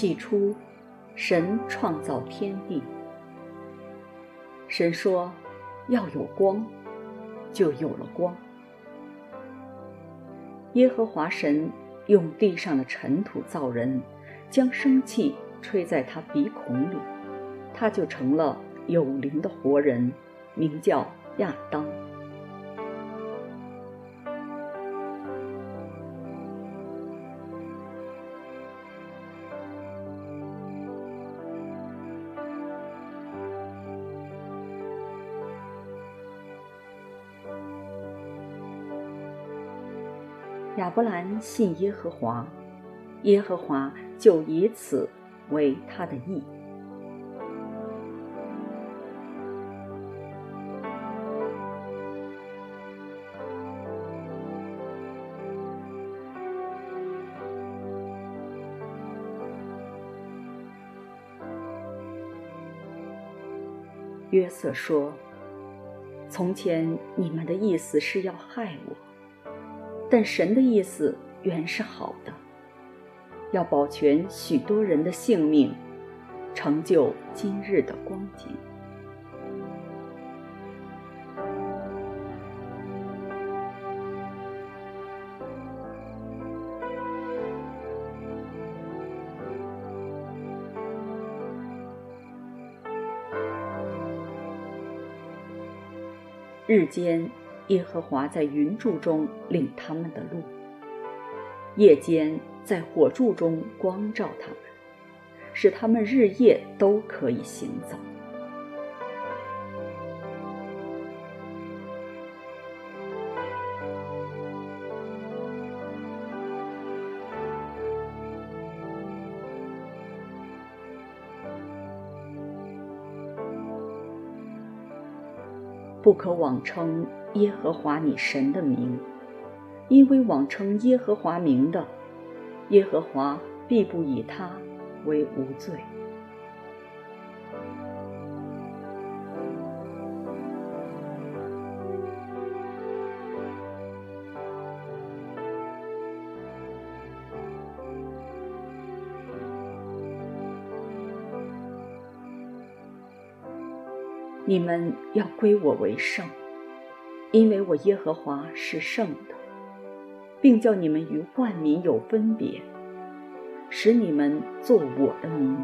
起初，神创造天地。神说：“要有光，就有了光。”耶和华神用地上的尘土造人，将生气吹在他鼻孔里，他就成了有灵的活人，名叫亚当。亚伯兰信耶和华，耶和华就以此为他的义。约瑟说：“从前你们的意思是要害我。”但神的意思原是好的，要保全许多人的性命，成就今日的光景。日间。耶和华在云柱中领他们的路，夜间在火柱中光照他们，使他们日夜都可以行走。不可妄称耶和华你神的名，因为妄称耶和华名的，耶和华必不以他为无罪。你们要归我为圣，因为我耶和华是圣的，并叫你们与万民有分别，使你们做我的民。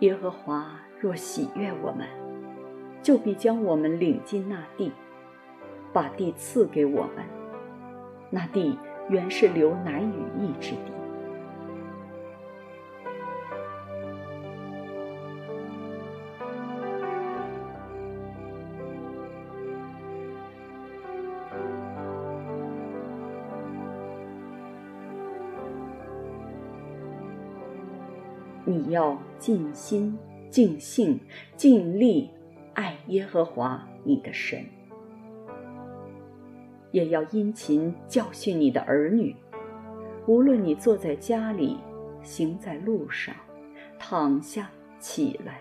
耶和华若喜悦我们，就必将我们领进那地，把地赐给我们。那地原是流奶与蜜之地。你要尽心、尽性、尽力爱耶和华你的神，也要殷勤教训你的儿女，无论你坐在家里、行在路上、躺下起来，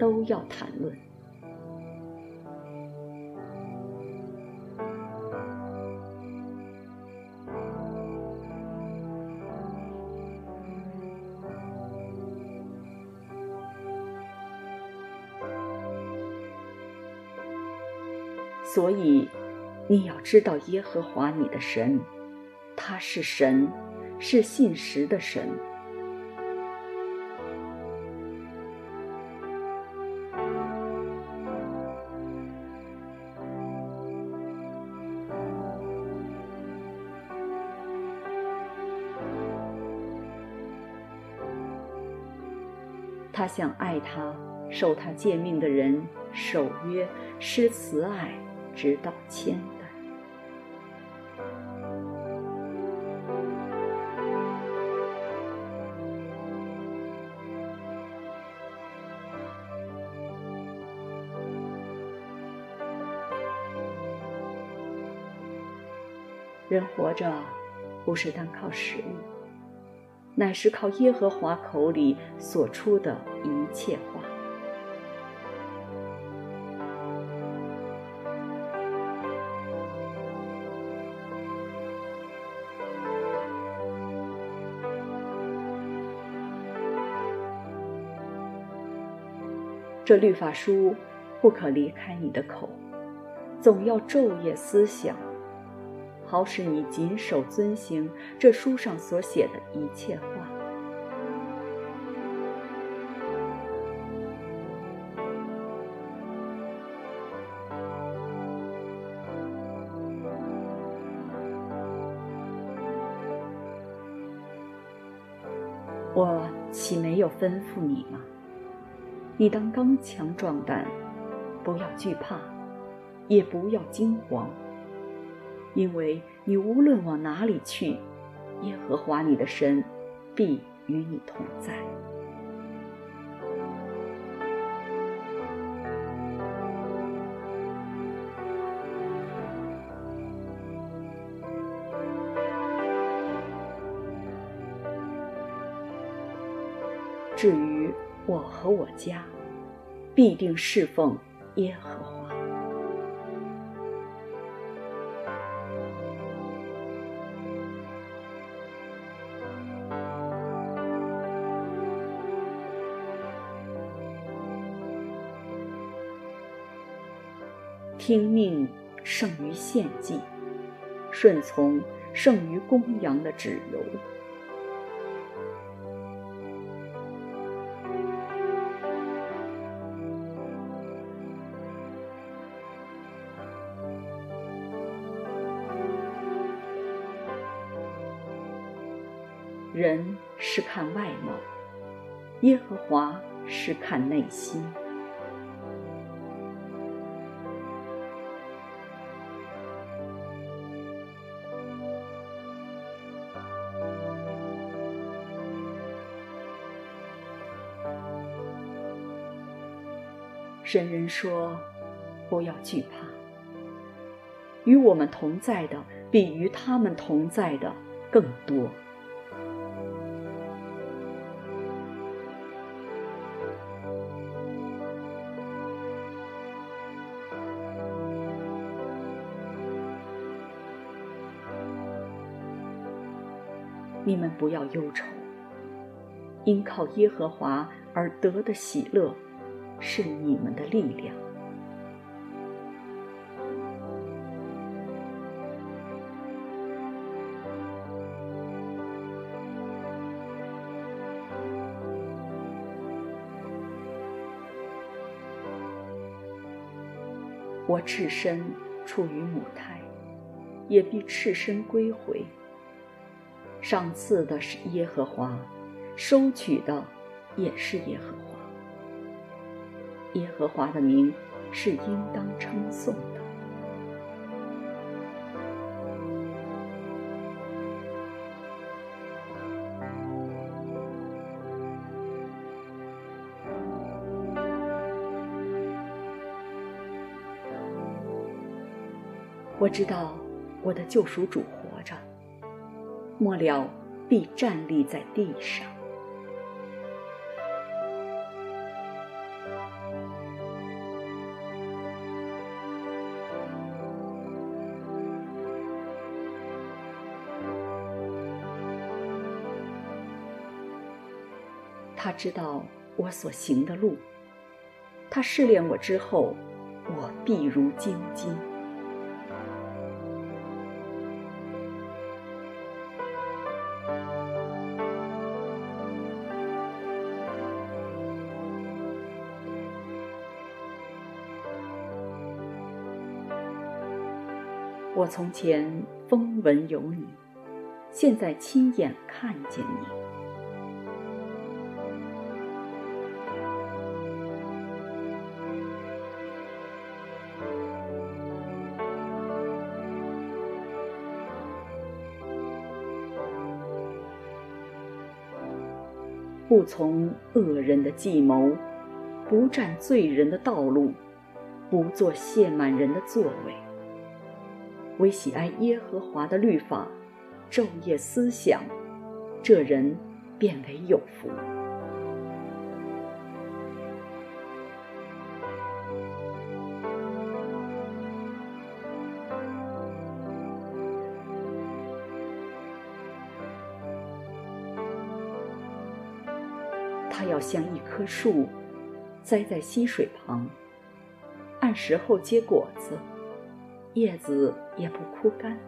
都要谈论。所以，你要知道耶和华你的神，他是神，是信实的神。他向爱他、受他诫命的人守约、施慈爱。直到千代。人活着，不是单靠食物，乃是靠耶和华口里所出的一切话。这律法书不可离开你的口，总要昼夜思想，好使你谨守遵行这书上所写的一切话。我岂没有吩咐你吗？你当刚强壮胆，不要惧怕，也不要惊慌，因为你无论往哪里去，耶和华你的神必与你同在。至于我和我家，必定侍奉耶和华。听命胜于献祭，顺从胜于公羊的脂油。是看外貌，耶和华是看内心。神人说：“不要惧怕，与我们同在的比与他们同在的更多。”不要忧愁，因靠耶和华而得的喜乐，是你们的力量。我赤身处于母胎，也必赤身归回。赏赐的是耶和华，收取的也是耶和华。耶和华的名是应当称颂的。我知道我的救赎主。末了，必站立在地上。他知道我所行的路，他试炼我之后，我必如精金。我从前风闻有你，现在亲眼看见你。不从恶人的计谋，不占罪人的道路，不做亵满人的座位。为喜爱耶和华的律法，昼夜思想，这人变为有福。他要像一棵树，栽在溪水旁，按时候结果子，叶子也不枯干。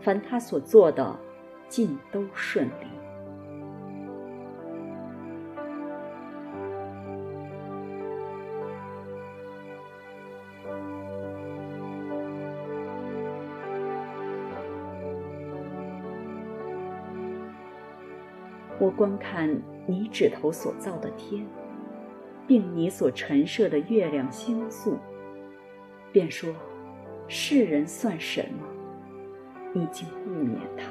凡他所做的，尽都顺利。我观看你指头所造的天，并你所陈设的月亮星宿，便说：世人算什么？你竟顾念他。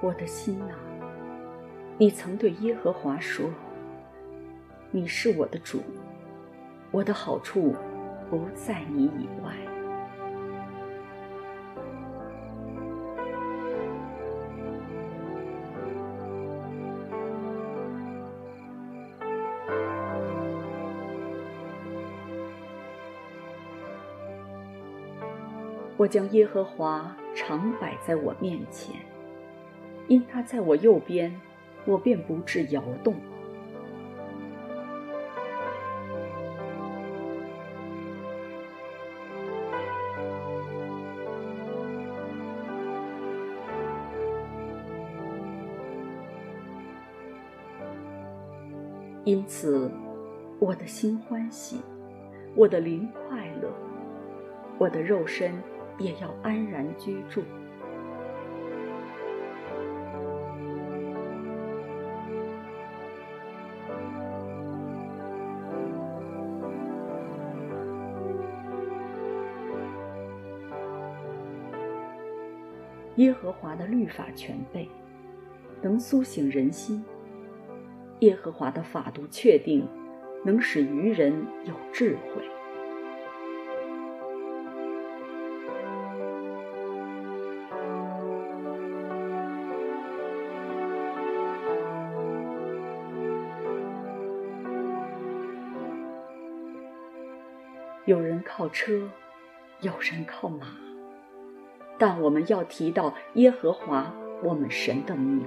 我的心哪！你曾对耶和华说：“你是我的主，我的好处不在你以外。”我将耶和华常摆在我面前，因他在我右边。我便不致摇动。因此，我的心欢喜，我的灵快乐，我的肉身也要安然居住。耶和华的律法全备，能苏醒人心；耶和华的法度确定，能使愚人有智慧。有人靠车，有人靠马。但我们要提到耶和华我们神的名。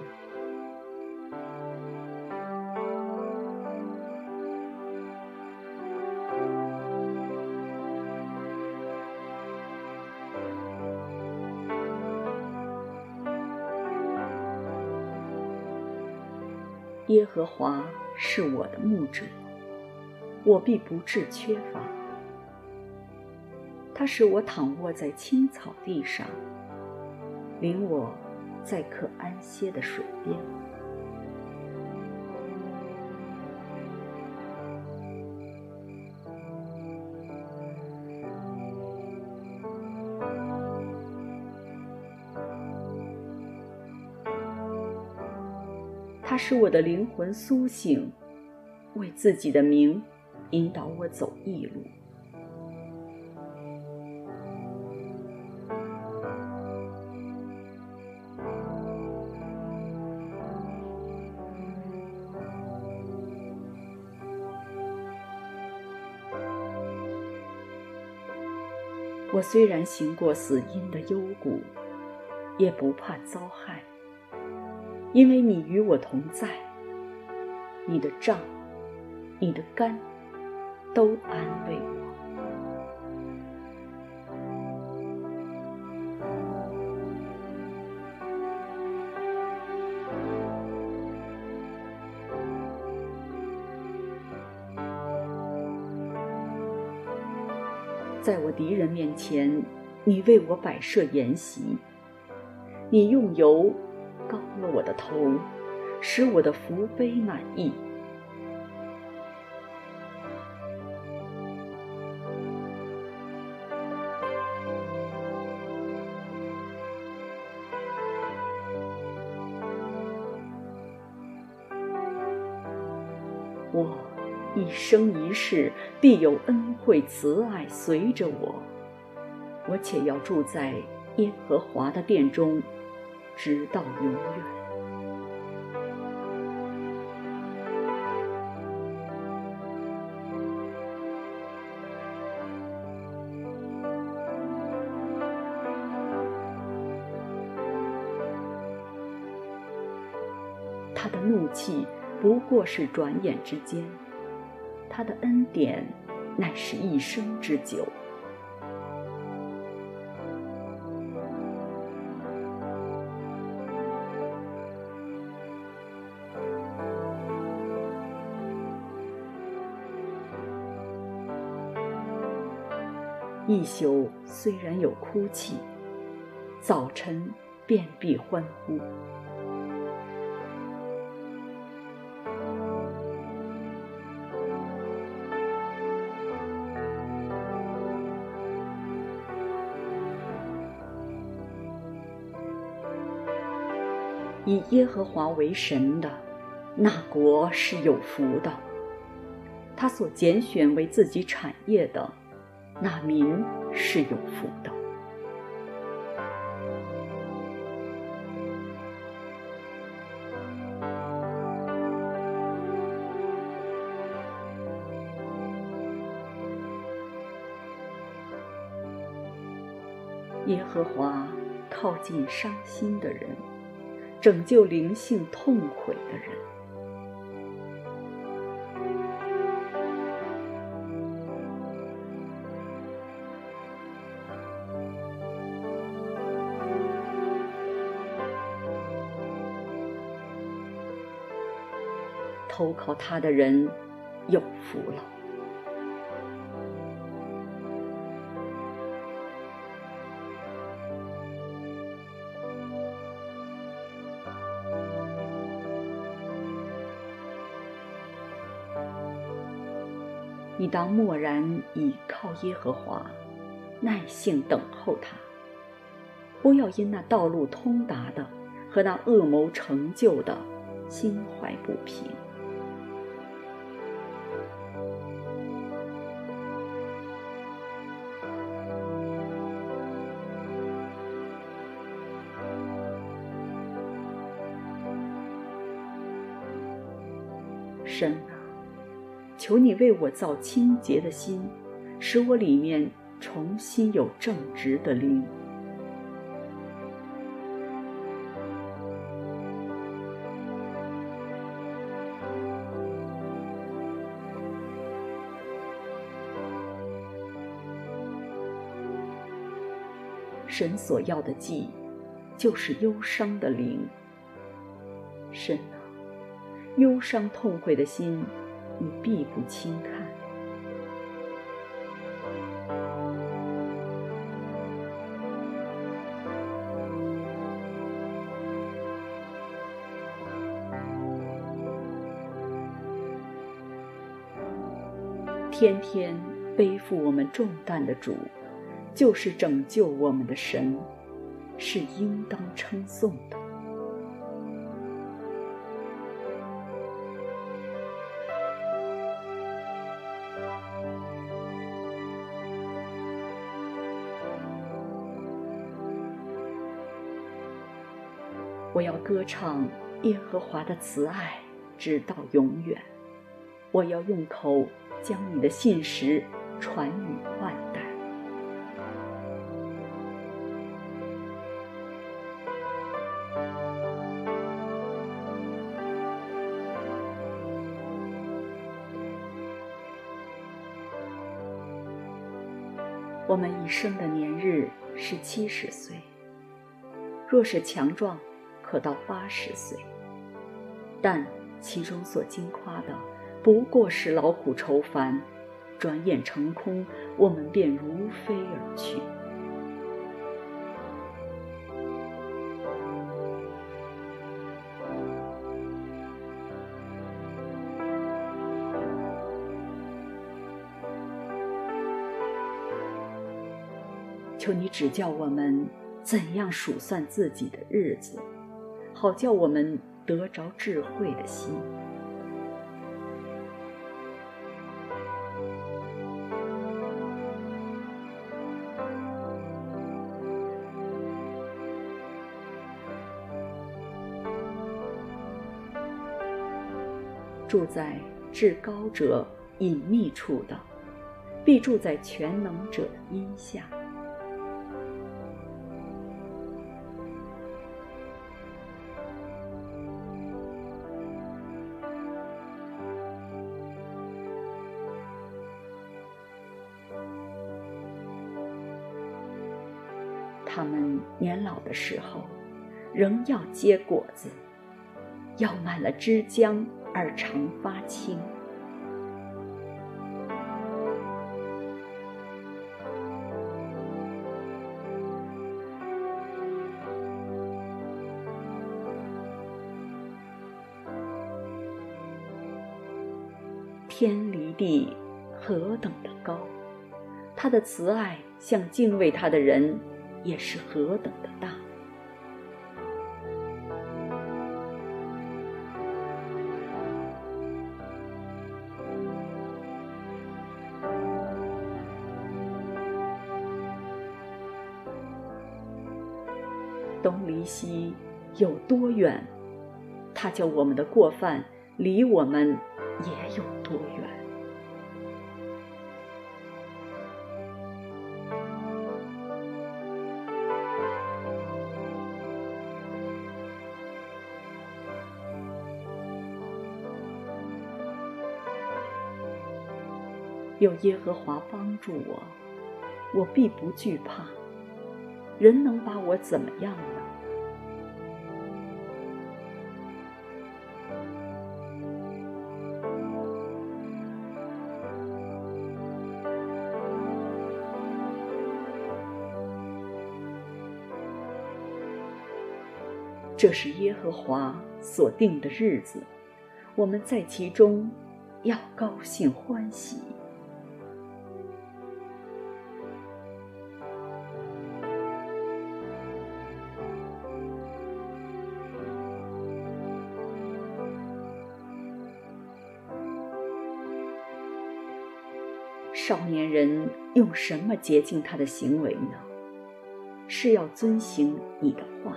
耶和华是我的牧者，我必不致缺乏。他使我躺卧在青草地上，领我在可安歇的水边。他使我的灵魂苏醒，为自己的名引导我走义路。我虽然行过死荫的幽谷，也不怕遭害，因为你与我同在。你的杖，你的竿，都安慰我敌人面前，你为我摆设筵席。你用油膏了我的头，使我的福杯满溢。一生一世必有恩惠慈爱随着我，我且要住在耶和华的殿中，直到永远。他的怒气不过是转眼之间，他的恩典乃是一生之久。一宿虽然有哭泣，早晨便必欢呼。以耶和华为神的，那国是有福的；他所拣选为自己产业的，那民是有福的。耶和华靠近伤心的人。拯救灵性痛悔的人。投靠他的人有福了。当默然倚靠耶和华，耐性等候他。不要因那道路通达的和那恶谋成就的，心怀不平。神！求你为我造清洁的心，使我里面重新有正直的灵。神所要的祭，就是忧伤的灵。神啊，忧伤痛悔的心。你必不轻看。天天背负我们重担的主，就是拯救我们的神，是应当称颂的。歌唱耶和华的慈爱，直到永远。我要用口将你的信实传与万代。我们一生的年日是七十岁，若是强壮，可到八十岁，但其中所经夸的，不过是劳苦愁烦，转眼成空，我们便如飞而去。求你指教我们怎样数算自己的日子。好，叫我们得着智慧的心。住在至高者隐秘处的，必住在全能者的荫下。的时候，仍要结果子，要满了枝浆而常发青。天离地何等的高，他的慈爱向敬畏他的人。也是何等的大！东离西有多远？他叫我们的过犯离我们也有多远？有耶和华帮助我，我必不惧怕。人能把我怎么样呢？这是耶和华所定的日子，我们在其中要高兴欢喜。人用什么洁净他的行为呢？是要遵行你的话。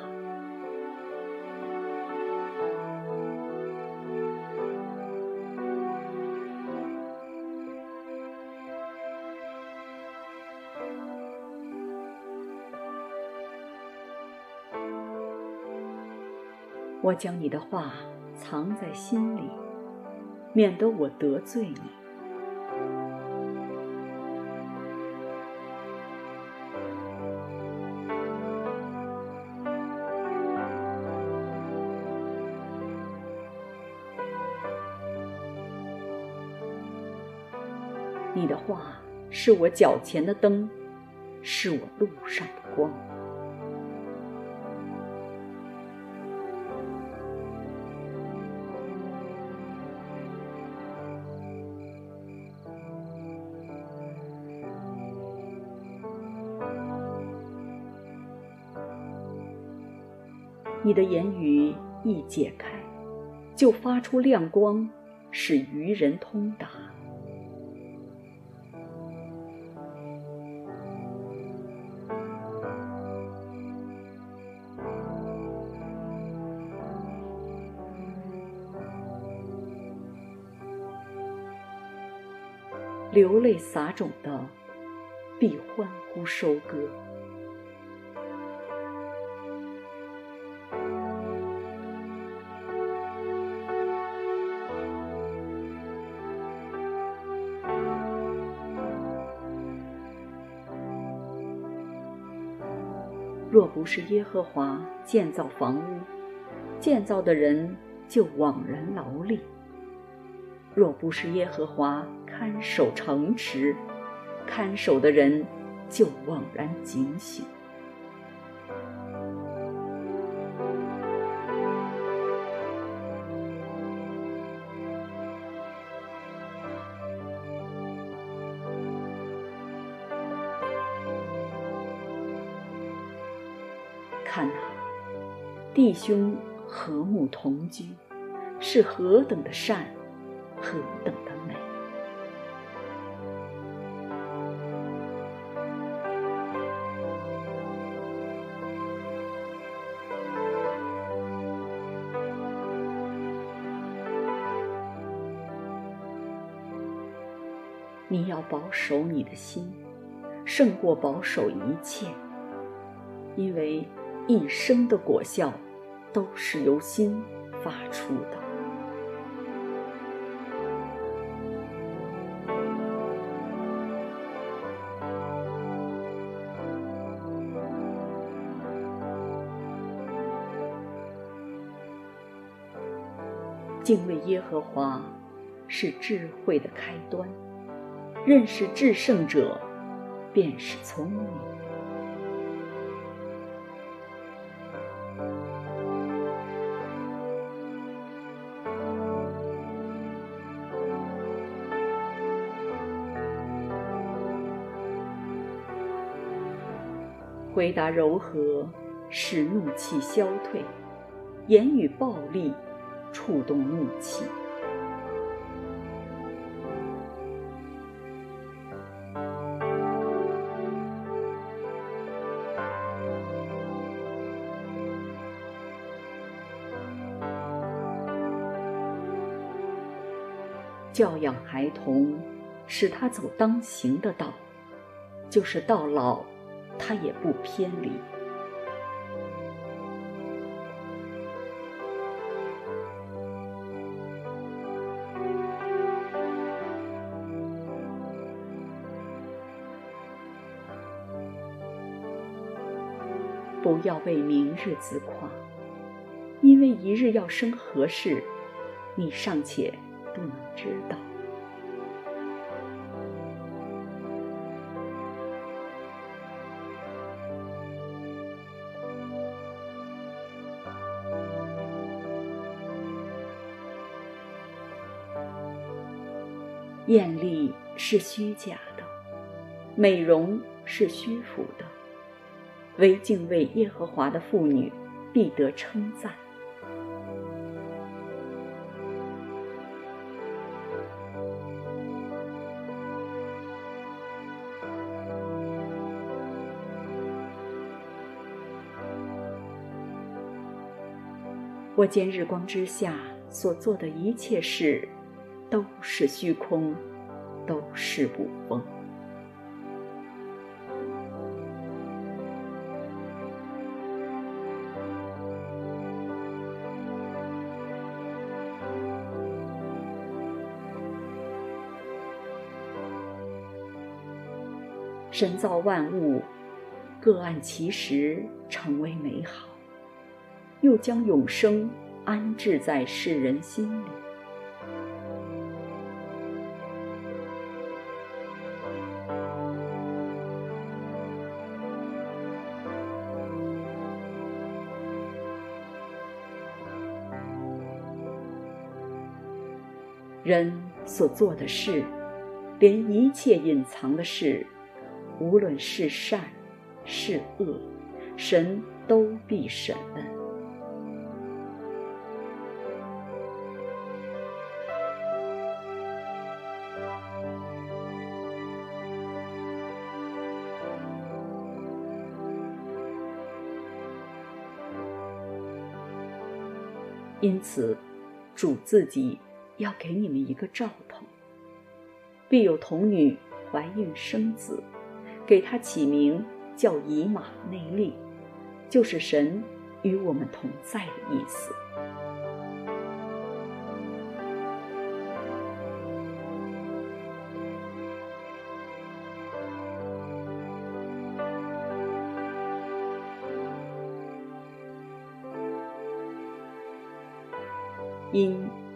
我将你的话藏在心里，免得我得罪你。你的话是我脚前的灯，是我路上的光。你的言语一解开，就发出亮光，使愚人通达。流泪撒种的，必欢呼收割。若不是耶和华建造房屋，建造的人就枉然劳力；若不是耶和华，看守城池，看守的人就枉然警醒。看呐，弟兄和睦同居，是何等的善，何等的你要保守你的心，胜过保守一切，因为一生的果效都是由心发出的。敬畏耶和华是智慧的开端，认识至圣者便是聪明。回答柔和，使怒气消退；言语暴力，触动怒气，教养孩童，使他走当行的道，就是到老，他也不偏离。不要为明日自夸，因为一日要生何事，你尚且不能知道。艳丽是虚假的，美容是虚浮的。唯敬畏耶和华的妇女，必得称赞。我见日光之下所做的一切事，都是虚空，都是捕风。神造万物，各按其时成为美好，又将永生安置在世人心里。人所做的事，连一切隐藏的事。无论是善是恶，神都必审问。因此，主自己要给你们一个兆头：必有童女怀孕生子。给他起名叫以马内利，就是神与我们同在的意思。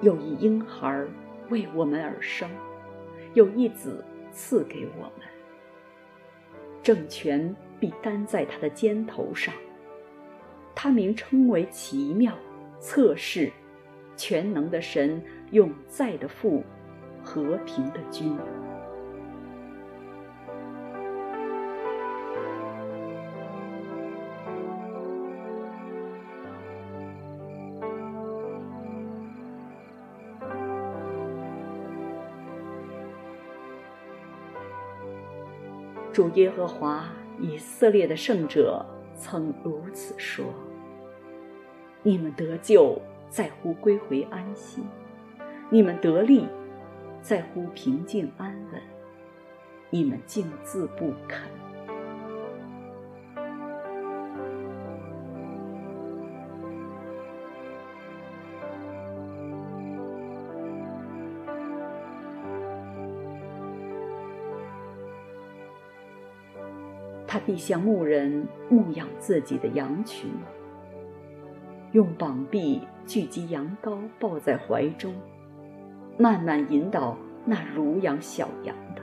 有一婴孩为我们而生，有一子赐给我们。政权必担在他的肩头上，他名称为奇妙、测试、全能的神，永在的父，和平的君。主耶和华以色列的圣者曾如此说：“你们得救在乎归回安息，你们得利在乎平静安稳，你们竟自不肯。必像牧人牧养自己的羊群，用膀臂聚集羊羔，抱在怀中，慢慢引导那如养小羊的。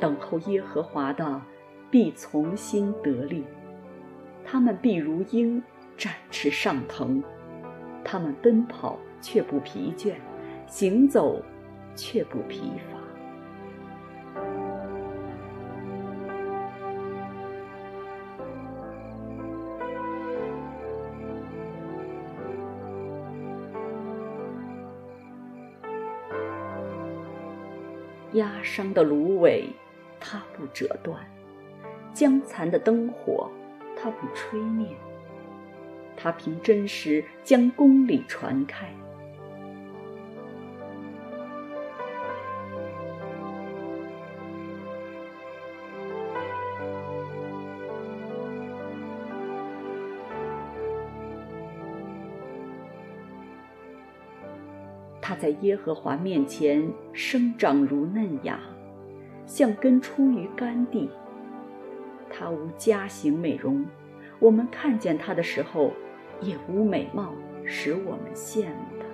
等候耶和华的，必从心得力；他们必如鹰展翅上腾，他们奔跑却不疲倦，行走却不疲乏。压伤的芦苇，它不折断；将残的灯火，它不吹灭。它凭真实将公理传开。它在耶和华面前生长如嫩芽，像根出于干地。它无家形美容，我们看见它的时候，也无美貌使我们羡慕它。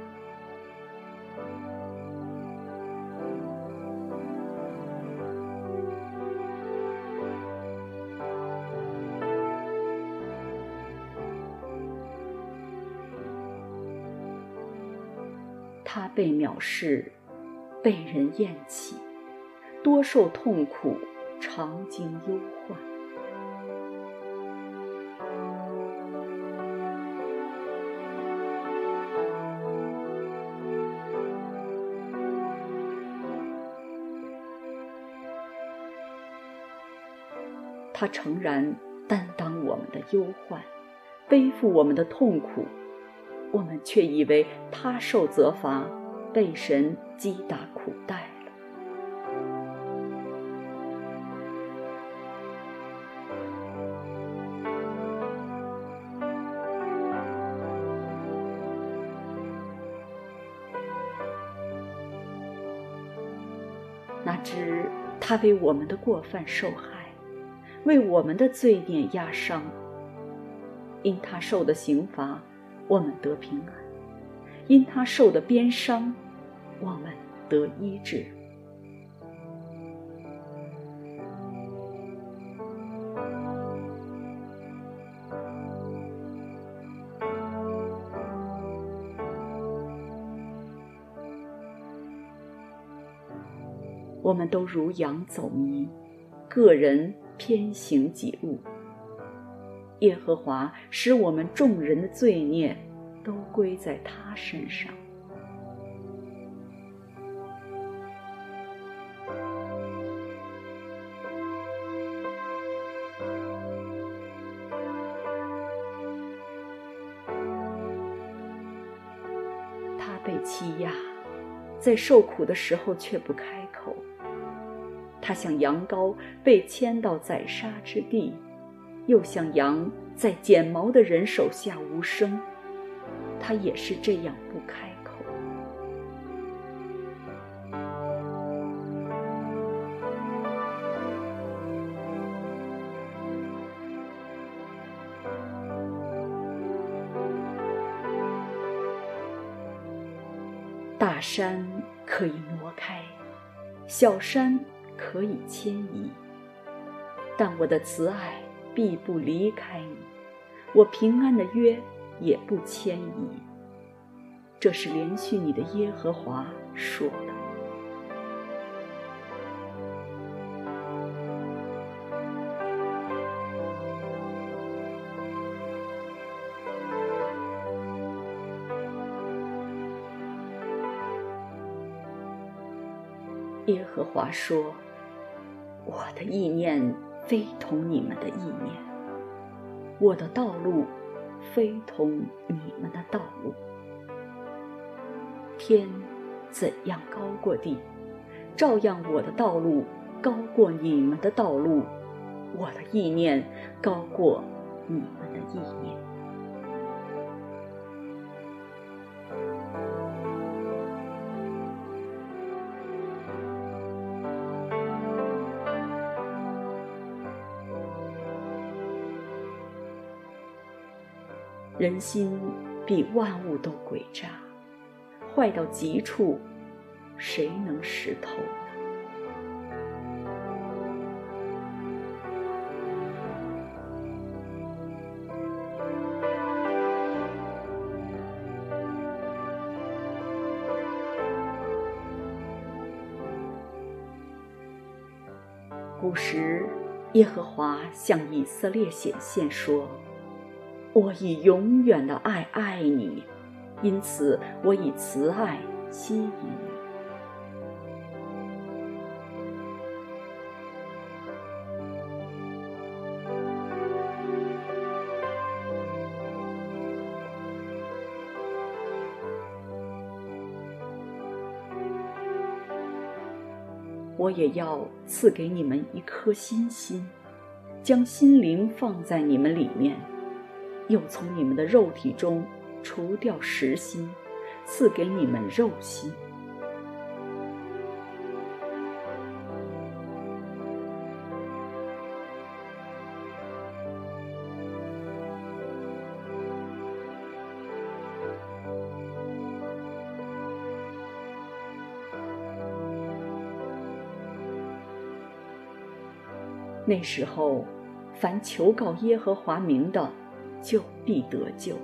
他被藐视，被人厌弃，多受痛苦，常经忧患。他诚然担当我们的忧患，背负我们的痛苦。我们却以为他受责罚，被神击打苦待他为我们的过犯受害，为我们的罪孽压伤。因他受的刑罚，我们得平安，因他受的鞭伤，我们得医治。们都如羊走迷，个人偏行己路。耶和华使我们众人的罪孽都归在他身上。他被欺压，在受苦的时候却不开。他像羊羔被牵到宰杀之地。又像羊在剪毛的人手下无声，他也是这样不开口。大山可以挪开，小山可以迁移，但我的慈爱。必不离开你，我平安的约也不迁移。这是连续你的耶和华说的。耶和华说：“我的意念非同你们的意念，我的道路非同你们的道路。天怎样高过地，照样我的道路高过你们的道路，我的意念高过你们的意念。”人心比万物都诡诈，坏到极处，谁能识透呢？古时，耶和华向以色列显现说。我以永远的爱爱你，因此我以慈爱吸引你。我也要赐给你们一颗新心，将心灵放在你们里面。又从你们的肉体中除掉石心，赐给你们肉心。那时候，凡求告耶和华名的，就必得救。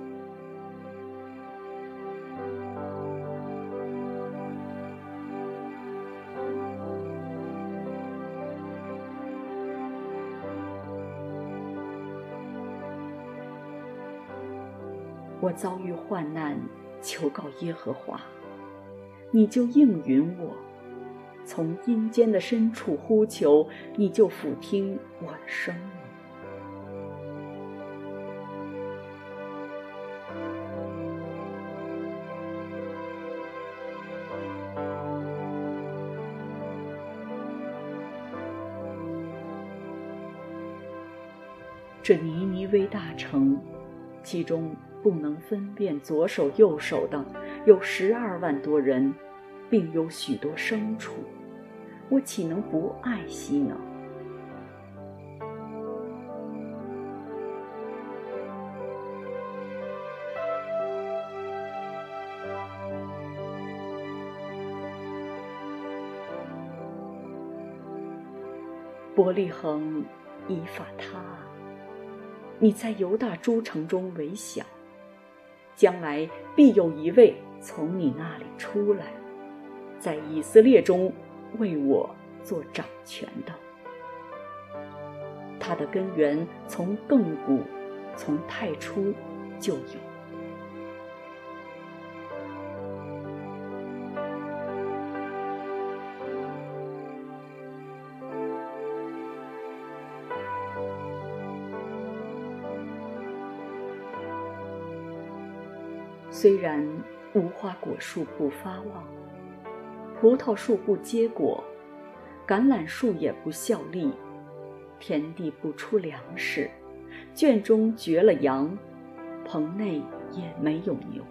我遭遇患难，求告耶和华，你就应允我；从阴间的深处呼求，你就俯听我的声音。微大成，其中不能分辨左手右手的有十二万多人，并有许多牲畜，我岂能不爱惜呢？伯利恒，以法他。你在犹大诸城中为小，将来必有一位从你那里出来，在以色列中为我做掌权的。他的根源从亘古，从太初就有。虽然无花果树不发旺，葡萄树不结果，橄榄树也不效力，田地不出粮食，圈中绝了羊，棚内也没有牛。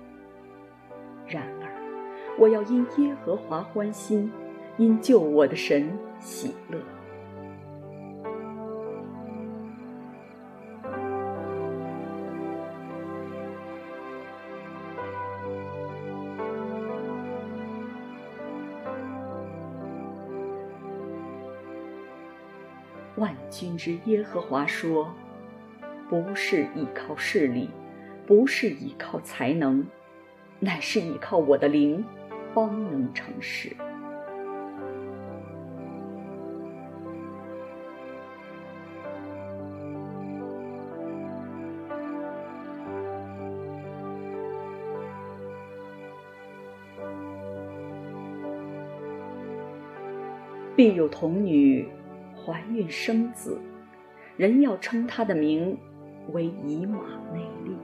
然而，我要因耶和华欢心，因救我的神喜乐。万军之耶和华说：“不是依靠势力，不是依靠才能，乃是依靠我的灵，方能成事。”必有童女怀孕生子，人要称他的名为以马内利。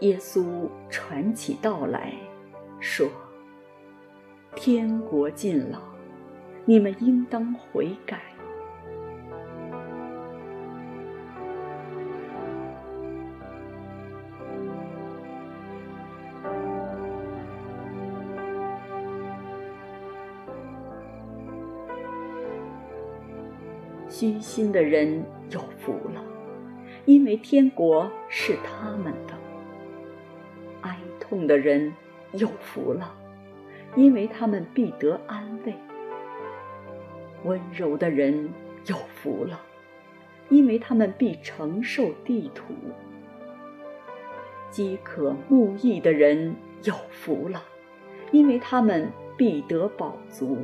耶稣传起道来说：“天国近了，你们应当悔改。”虚心的人有福了，因为天国是他们的。哀痛的人有福了，因为他们必得安慰；温柔的人有福了，因为他们必承受地土；饥渴慕义的人有福了，因为他们必得饱足；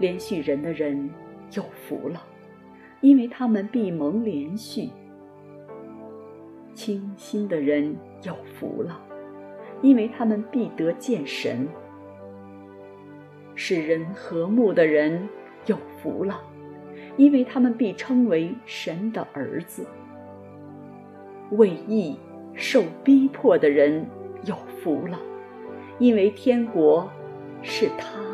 怜恤人的人有福了，因为他们必蒙怜恤。清心的人有福了，因为他们必得见神；使人和睦的人有福了，因为他们被称为神的儿子；为义受逼迫的人有福了，因为天国是他。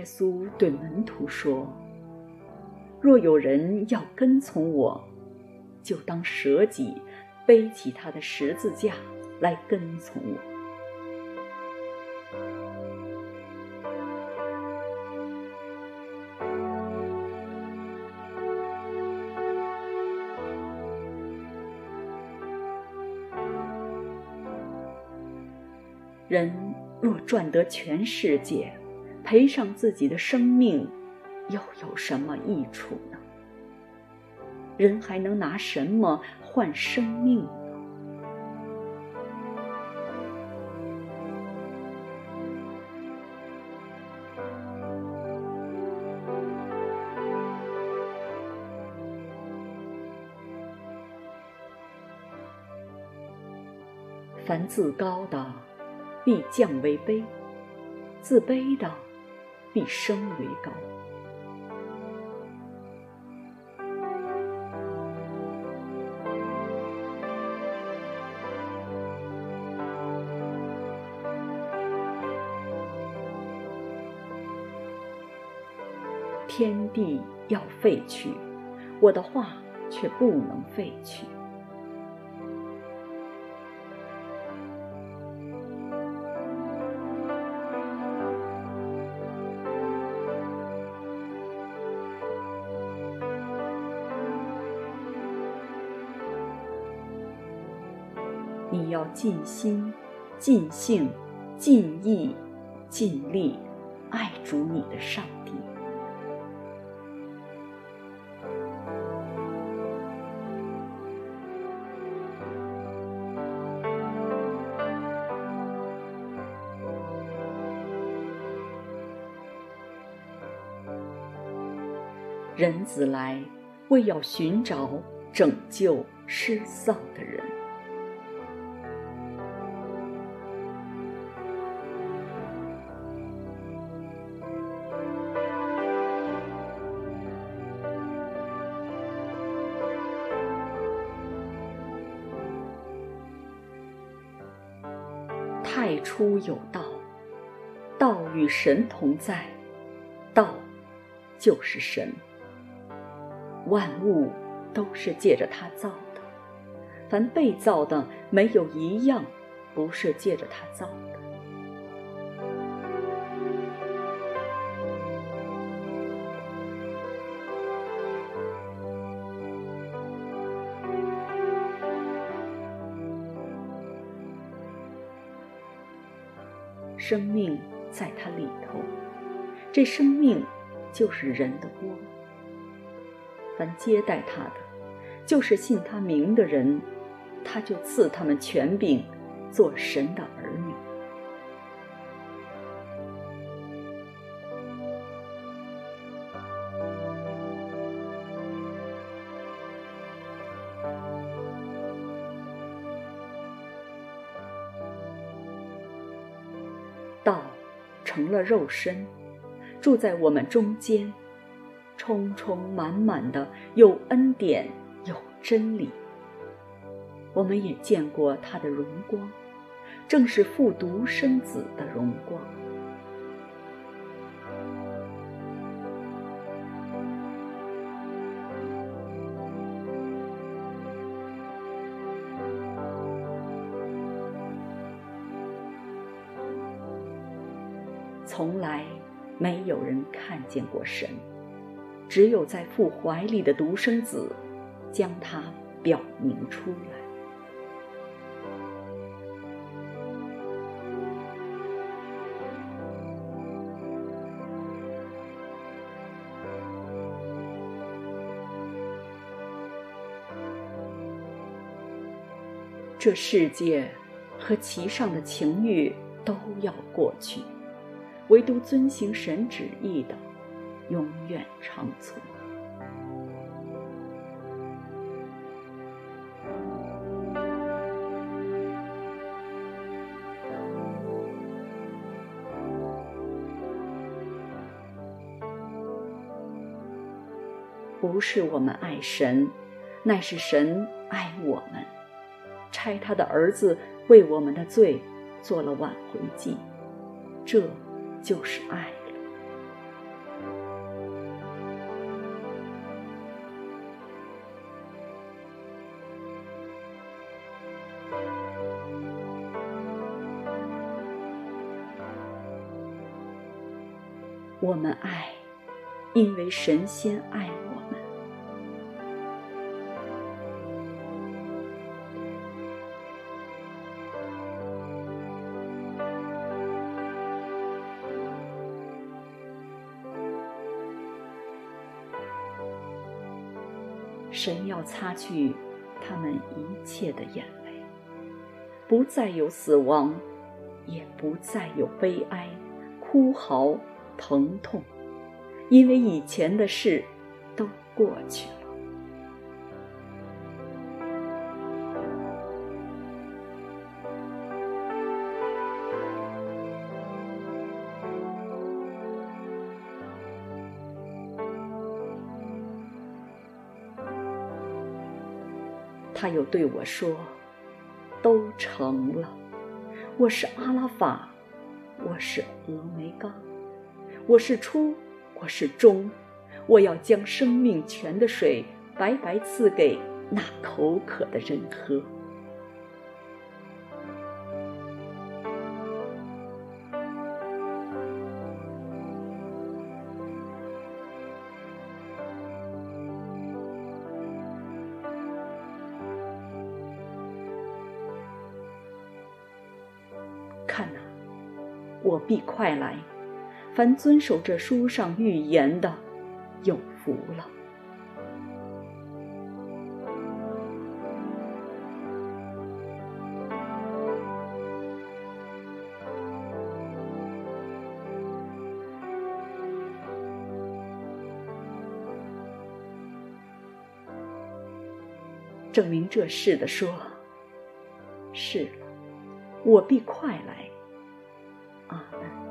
耶稣对门徒说：“若有人要跟从我，就当舍己，背起他的十字架来跟从我。”人若赚得全世界，赔上自己的生命，又有什么益处呢？人还能拿什么换生命呢？凡自高的，必降为卑；自卑的，必升为高。天地要废去，我的话却不能废去。尽心、尽性、尽意、尽力爱主你的上帝。人子来，为要寻找拯救失丧的人。夫有道，道与神同在，道就是神。万物都是借着他造的，凡被造的，没有一样不是借着他造的。生命在他里头，这生命就是人的光。凡接待他的，就是信他名的人，他就赐他们权柄，做神的肉身，住在我们中间。充充满满的，有恩典，有真理。我们也见过他的荣光，正是复独生子的荣光。从来没有人看见过神。只有在父怀里的独生子，将他表明出来。这世界和其上的情欲都要过去，唯独遵行神旨意的，永远长存。不是我们爱神，乃是神爱我们，差他的儿子为我们的罪做了挽回祭，这就是爱了。我们爱，因为神仙爱要擦去他们一切的眼泪，不再有死亡，也不再有悲哀、哭嚎。疼痛，因为以前的事都过去了。他又对我说：“都成了。我是阿拉法，我是峨眉冈。”我是初，我是终，我要将生命泉的水白白赐给那口渴的人喝。必快来。凡遵守这书上预言的，有福了。证明这事的说：“是了，我必快来。”阿门。